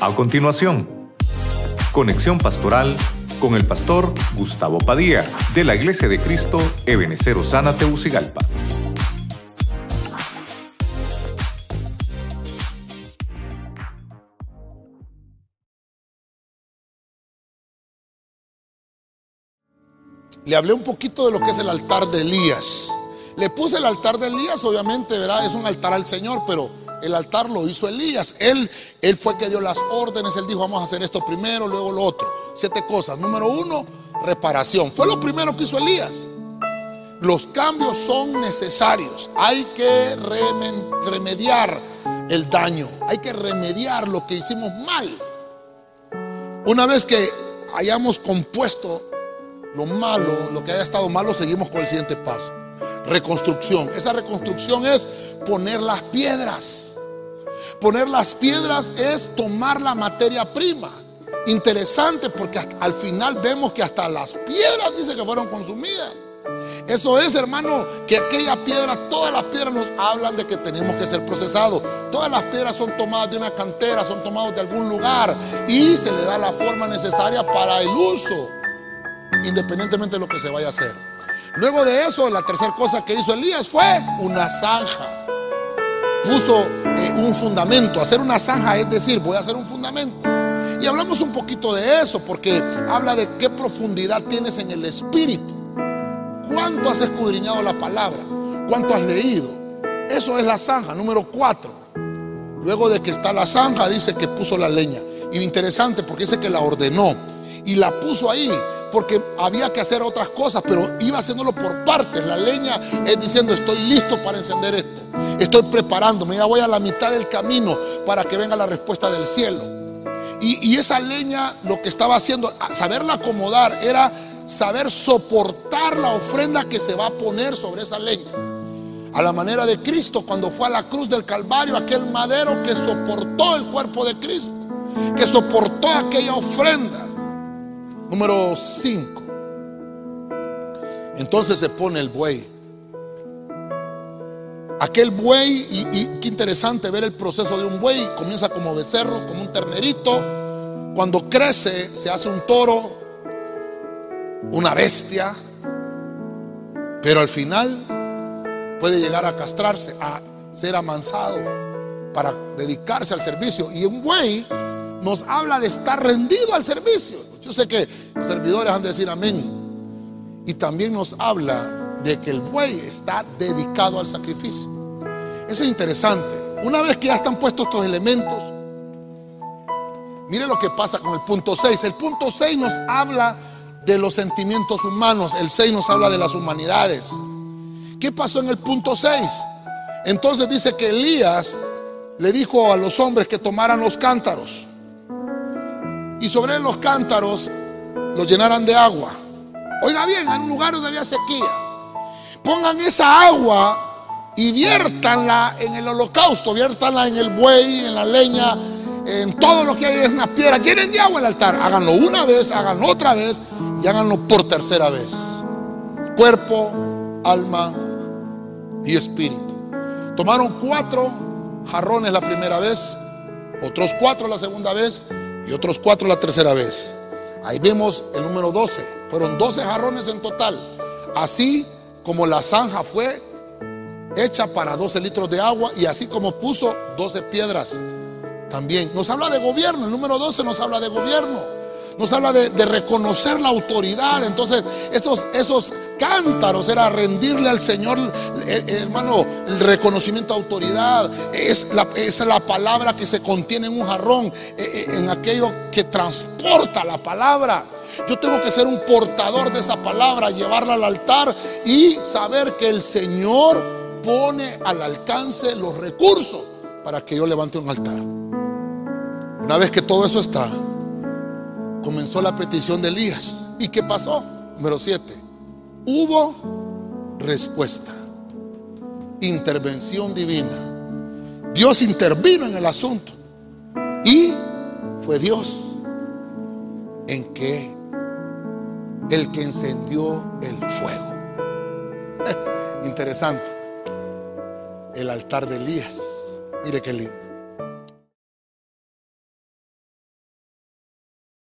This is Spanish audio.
A continuación, conexión pastoral con el pastor Gustavo Padilla de la Iglesia de Cristo Ebenecer Osana Teucigalpa. Le hablé un poquito de lo que es el altar de Elías. Le puse el altar de Elías, obviamente, ¿verdad? Es un altar al Señor, pero el altar lo hizo Elías. Él, él fue que dio las órdenes. Él dijo, vamos a hacer esto primero, luego lo otro. Siete cosas. Número uno, reparación. Fue lo primero que hizo Elías. Los cambios son necesarios. Hay que remediar el daño. Hay que remediar lo que hicimos mal. Una vez que hayamos compuesto lo malo, lo que haya estado malo, seguimos con el siguiente paso reconstrucción. Esa reconstrucción es poner las piedras. Poner las piedras es tomar la materia prima. Interesante porque al final vemos que hasta las piedras dice que fueron consumidas. Eso es, hermano, que aquella piedra, todas las piedras nos hablan de que tenemos que ser procesados. Todas las piedras son tomadas de una cantera, son tomadas de algún lugar y se le da la forma necesaria para el uso, independientemente de lo que se vaya a hacer. Luego de eso, la tercera cosa que hizo Elías fue una zanja. Puso un fundamento. Hacer una zanja es decir, voy a hacer un fundamento. Y hablamos un poquito de eso porque habla de qué profundidad tienes en el espíritu. ¿Cuánto has escudriñado la palabra? ¿Cuánto has leído? Eso es la zanja, número cuatro. Luego de que está la zanja, dice que puso la leña. Y interesante porque dice que la ordenó y la puso ahí porque había que hacer otras cosas, pero iba haciéndolo por partes. La leña es diciendo, estoy listo para encender esto. Estoy preparándome, ya voy a la mitad del camino para que venga la respuesta del cielo. Y, esa leña lo que estaba haciendo, saberla acomodar, era saber soportar la ofrenda que se va a poner sobre esa leña. A la manera de Cristo cuando fue a la cruz del Calvario, aquel madero que soportó el cuerpo de Cristo, que soportó aquella ofrenda. Número 5. Entonces se pone el buey. Aquel buey, y, qué interesante ver el proceso de un buey, comienza como becerro, como un ternerito. Cuando crece se hace un toro, una bestia, pero al final puede llegar a castrarse, a ser amansado para dedicarse al servicio. Y un buey nos habla de estar rendido al servicio. Yo sé que servidores han de decir amén. Y también nos habla de que el buey está dedicado al sacrificio. Eso es interesante. Una vez que ya están puestos estos elementos, mire lo que pasa con el punto 6. El punto 6 nos habla de los sentimientos humanos. El 6 nos habla de las humanidades. ¿Qué pasó en el punto 6? Entonces dice que Elías le dijo a los hombres que tomaran los cántaros y sobre los cántaros los llenaran de agua. Oiga bien, en un lugar donde había sequía, pongan esa agua y viértanla en el holocausto, viértanla en el buey, en la leña, en todo lo que hay en las piedras. Llenen de agua el altar. Háganlo una vez, háganlo otra vez y háganlo por tercera vez. Cuerpo, alma y espíritu. Tomaron cuatro jarrones la primera vez, otros cuatro la segunda vez y otros cuatro la tercera vez. Ahí vemos el número 12. Fueron 12 jarrones en total. Así como la zanja fue hecha para 12 litros de agua y así como puso 12 piedras también. Nos habla de gobierno. El número 12 nos habla de gobierno nos habla de, reconocer la autoridad. Entonces, esos, cántaros era rendirle al Señor, eh, eh, hermano, el reconocimiento de autoridad. Es la, es la palabra que se contiene en un jarrón, eh, en aquello que transporta la palabra. Yo tengo que ser un portador de esa palabra, llevarla al altar y saber que el Señor pone al alcance los recursos para que yo levante un altar. Una vez que todo eso está, comenzó la petición de Elías. ¿Y qué pasó? Número 7. Hubo respuesta. Intervención divina. Dios intervino en el asunto. Y fue Dios en que el que encendió el fuego. Interesante. El altar de Elías. Mire qué lindo.